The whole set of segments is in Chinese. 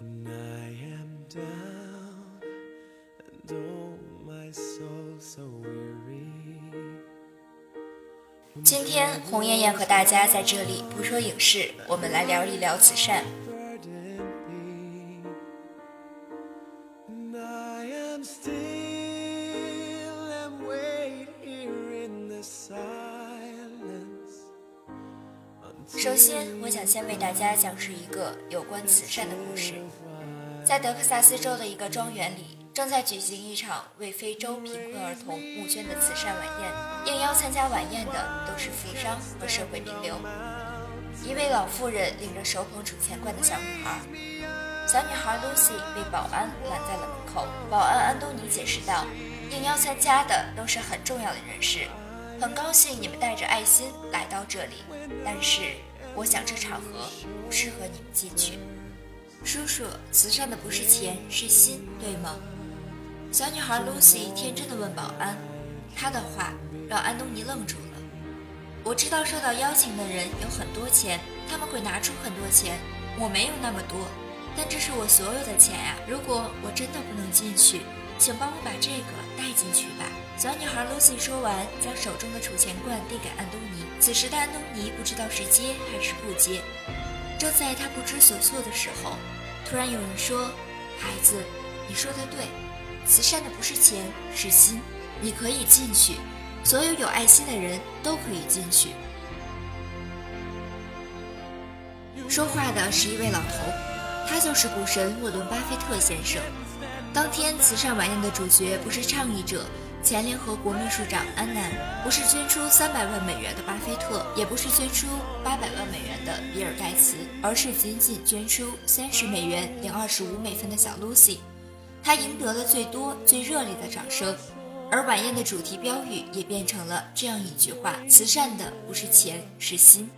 When I am down and oh my soul so weary. 今天红艳艳和大家在这里不说影视，我们来聊一聊慈善。首先，我想先为大家讲述一个有关慈善的故事。在德克萨斯州的一个庄园里，正在举行一场为非洲贫困儿童募捐的慈善晚宴。应邀参加晚宴的都是富商和社会名流。一位老妇人领着手捧储钱罐的小女孩，小女孩 Lucy 被保安拦在了门口。保安安东尼解释道：“应邀参加的都是很重要的人士，很高兴你们带着爱心来到这里，但是我想这场合不适合你们进去。”叔叔，慈善的不是钱，是心，对吗？小女孩 Lucy 天真的问保安。她的话让安东尼愣住了。我知道受到邀请的人有很多钱，他们会拿出很多钱，我没有那么多，但这是我所有的钱呀、如果我真的不能进去，请帮我把这个带进去吧。小女孩 Lucy 说完，将手中的储钱罐递给安东尼。此时的安东尼不知道是接还是不接。正在他不知所措的时候，突然有人说：“孩子，你说的对，慈善的不是钱，是心。你可以进去，所有有爱心的人都可以进去。”说话的是一位老头，他就是股神沃伦·巴菲特先生。当天慈善晚宴的主角不是倡议者前联合国秘书长安南，不是捐出三百万美元的巴菲特，也不是捐出八百万美元的比尔盖茨，而是仅仅捐出三十美元零二十五美分的小 Lucy。他赢得了最多、最热烈的掌声，而晚宴的主题标语也变成了这样一句话：“慈善的不是钱，是心。”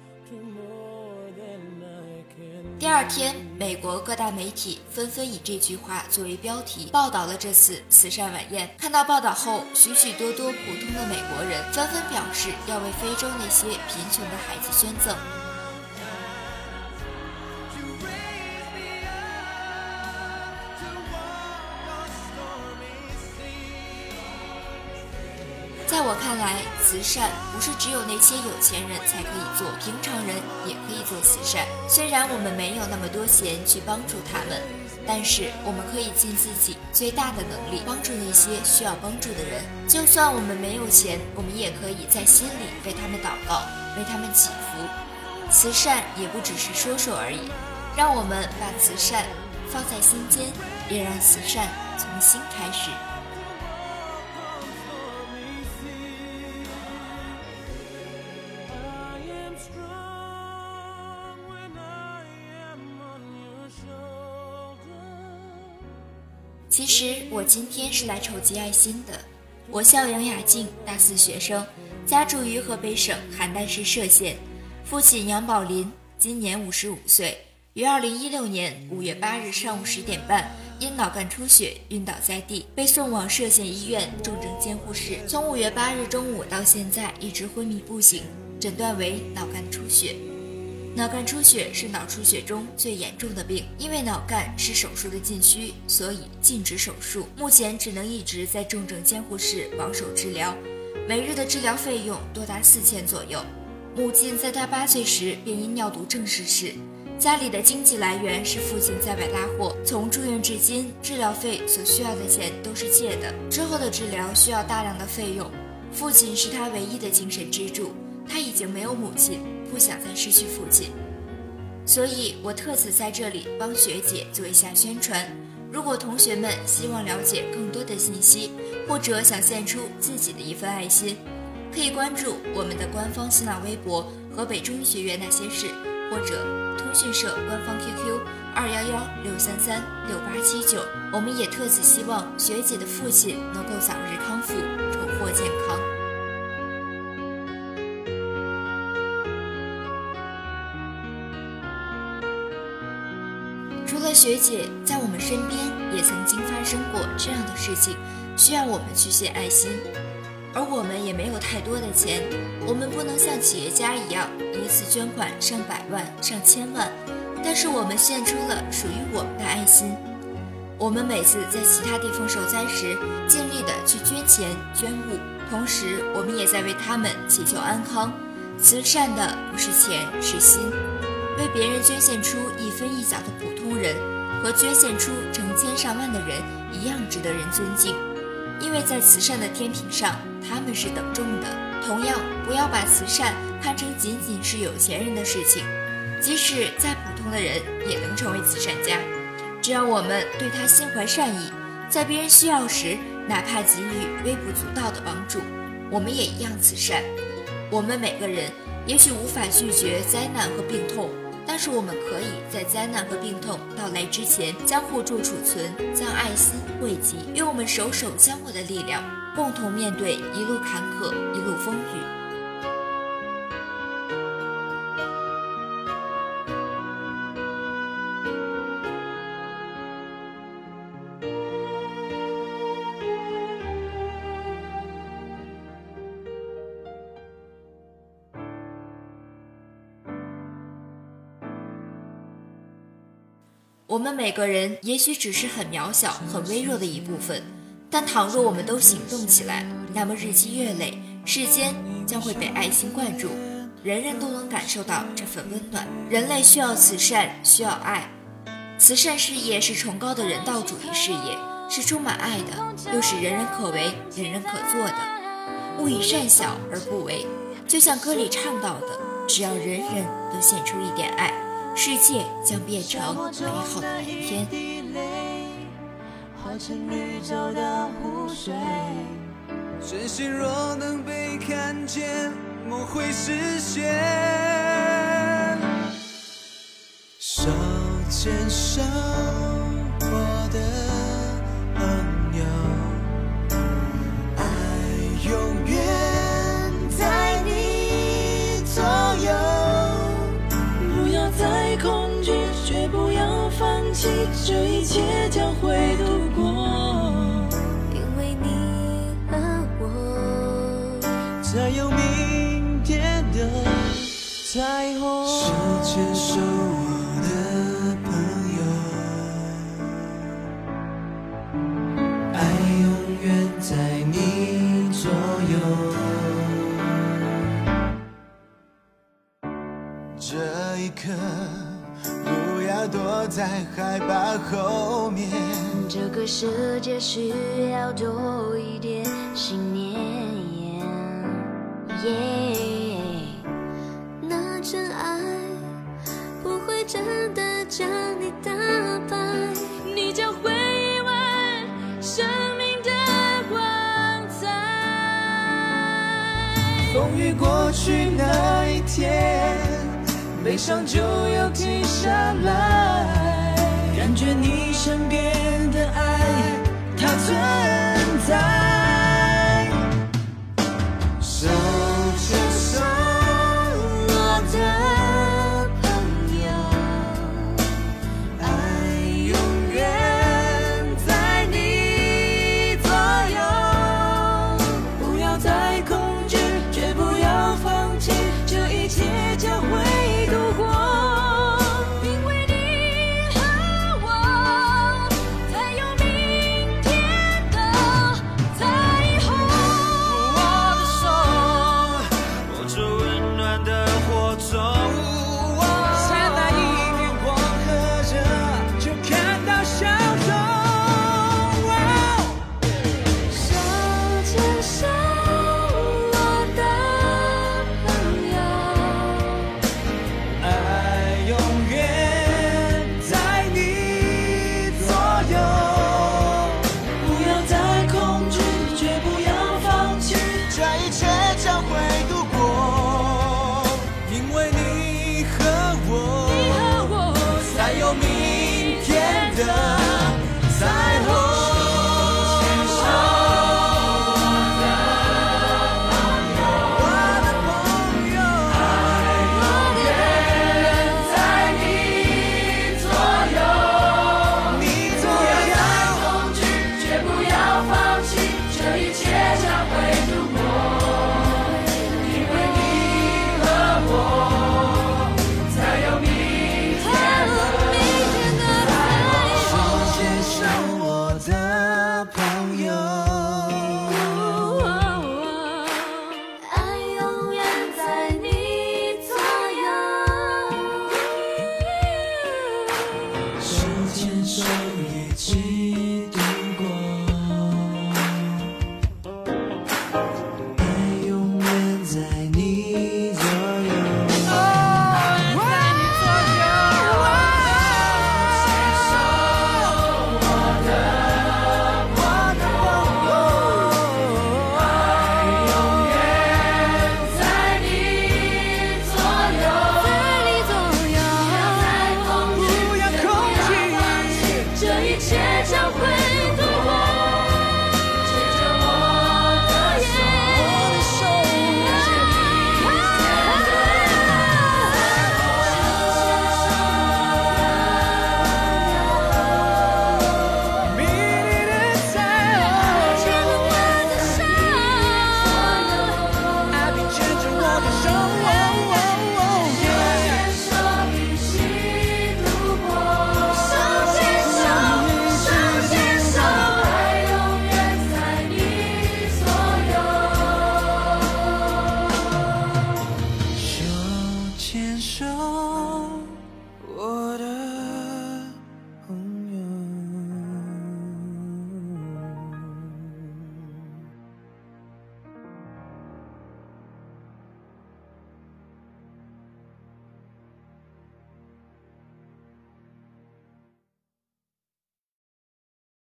第二天，美国各大媒体纷纷以这句话作为标题报道了这次慈善晚宴。看到报道后，许许多多普通的美国人纷纷表示要为非洲那些贫穷的孩子捐赠。在我看来，慈善不是只有那些有钱人才可以做，平常人也可以做慈善。虽然我们没有那么多钱去帮助他们，但是我们可以尽自己最大的能力帮助那些需要帮助的人。就算我们没有钱，我们也可以在心里为他们祷告，为他们祈福。慈善也不只是说说而已，让我们把慈善放在心间，也让慈善从心开始。其实我今天是来筹集爱心的。我叫杨雅静，大四学生，家住于河北省邯郸市涉县，父亲杨宝林今年五十五岁，于二零一六年五月八日上午十点半因脑干出血晕倒在地，被送往涉县医院重症监护室。从五月八日中午到现在一直昏迷不醒，诊断为脑干出血。脑干出血是脑出血中最严重的病，因为脑干是手术的禁区，所以禁止手术。目前只能一直在重症监护室保守治疗，每日的治疗费用多达四千左右。母亲在他八岁时便因尿毒症逝世，家里的经济来源是父亲在外拉货。从住院至今，治疗费所需要的钱都是借的。之后的治疗需要大量的费用，父亲是他唯一的精神支柱。他已经没有母亲，不想再失去父亲，所以我特此在这里帮学姐做一下宣传。如果同学们希望了解更多的信息，或者想献出自己的一份爱心，可以关注我们的官方新浪微博“河北中医学院那些事”，或者通讯社官方 QQ 二幺幺六三三六八七九。我们也特此希望学姐的父亲能够早日康复，重获健康。除了学姐，在我们身边也曾经发生过这样的事情，需要我们去献爱心，而我们也没有太多的钱，我们不能像企业家一样一次捐款上百万、上千万，但是我们献出了属于我们的爱心。我们每次在其他地方受灾时，尽力的去捐钱捐物，同时我们也在为他们祈求安康。慈善的不是钱，是心。为别人捐献出一分一角的普通人，和捐献出成千上万的人一样值得人尊敬，因为在慈善的天平上，他们是等重的。同样，不要把慈善看成仅仅是有钱人的事情，即使再普通的人也能成为慈善家。只要我们对他心怀善意，在别人需要时，哪怕给予微不足道的帮助，我们也一样慈善。我们每个人也许无法拒绝灾难和病痛，但是我们可以在灾难和病痛到来之前，将互助储存，将爱心汇集，用我们手手相握的力量，共同面对一路坎坷，一路风雨。我们每个人也许只是很渺小、很微弱的一部分，但倘若我们都行动起来，那么日积月累，世间将会被爱心灌注，人人都能感受到这份温暖。人类需要慈善，需要爱。慈善事业是崇高的人道主义事业，是充满爱的，又是人人可为、人人可做的。勿以善小而不为，就像歌里唱到的，只要人人都献出一点爱。世界将变成美好的蓝天。真心若能被看见，梦会实现。手牵手，这一切将会度过。因为你和我，才有明天的彩虹。手牵手，我的朋友，爱永远在你左右。这一刻，不要躲在害怕后面。这个世界需要多一点信念。耶，那真爱不会真的将你打败，你将会意外生命的光彩。风雨过去那一天，悲伤就要停下来，感觉你身边的爱，它存在。